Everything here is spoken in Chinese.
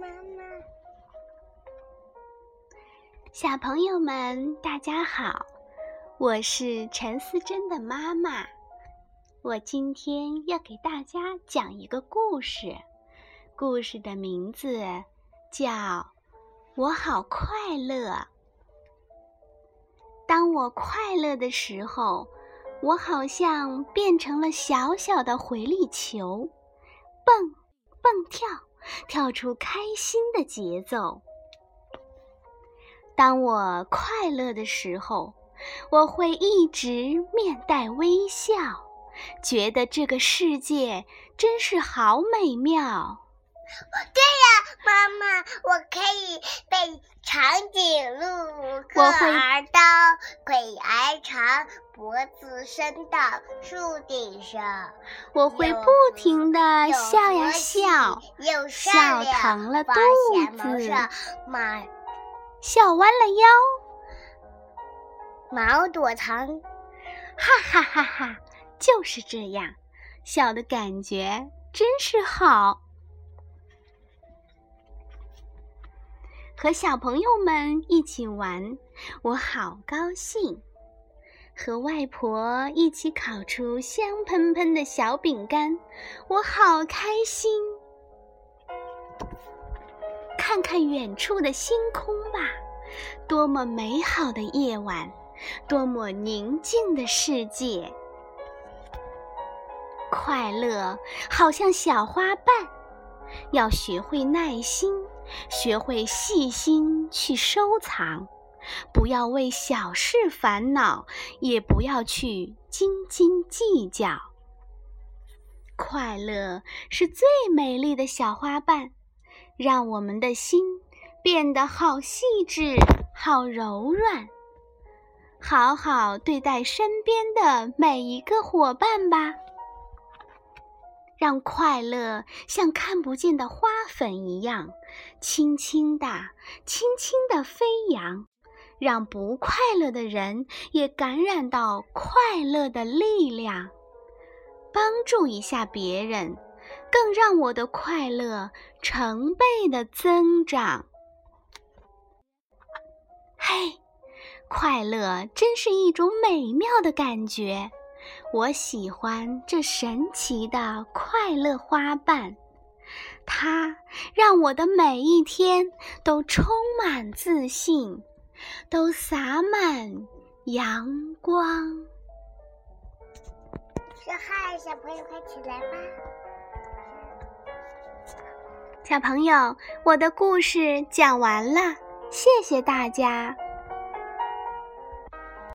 妈妈，小朋友们，大家好，我是陈思珍的妈妈。我今天要给大家讲一个故事，故事的名字叫《我好快乐》。当我快乐的时候，我好像变成了小小的回力球，蹦蹦跳，跳出开心的节奏。当我快乐的时候，我会一直面带微笑。觉得这个世界真是好美妙。对呀，妈妈，我可以背长颈鹿，个儿刀，腿儿长，脖子伸到树顶上。我会不停的笑呀笑，笑疼了肚子，马笑弯了腰，毛躲藏，哈哈哈哈。就是这样，笑的感觉真是好。和小朋友们一起玩，我好高兴。和外婆一起烤出香喷喷的小饼干，我好开心。看看远处的星空吧，多么美好的夜晚，多么宁静的世界。快乐好像小花瓣，要学会耐心，学会细心去收藏，不要为小事烦恼，也不要去斤斤计较。快乐是最美丽的小花瓣，让我们的心变得好细致、好柔软。好好对待身边的每一个伙伴吧。让快乐像看不见的花粉一样，轻轻地、轻轻地飞扬，让不快乐的人也感染到快乐的力量，帮助一下别人，更让我的快乐成倍的增长。嘿，快乐真是一种美妙的感觉。我喜欢这神奇的快乐花瓣，它让我的每一天都充满自信，都洒满阳光。说嗨，小朋友快起来吧！小朋友，我的故事讲完了，谢谢大家。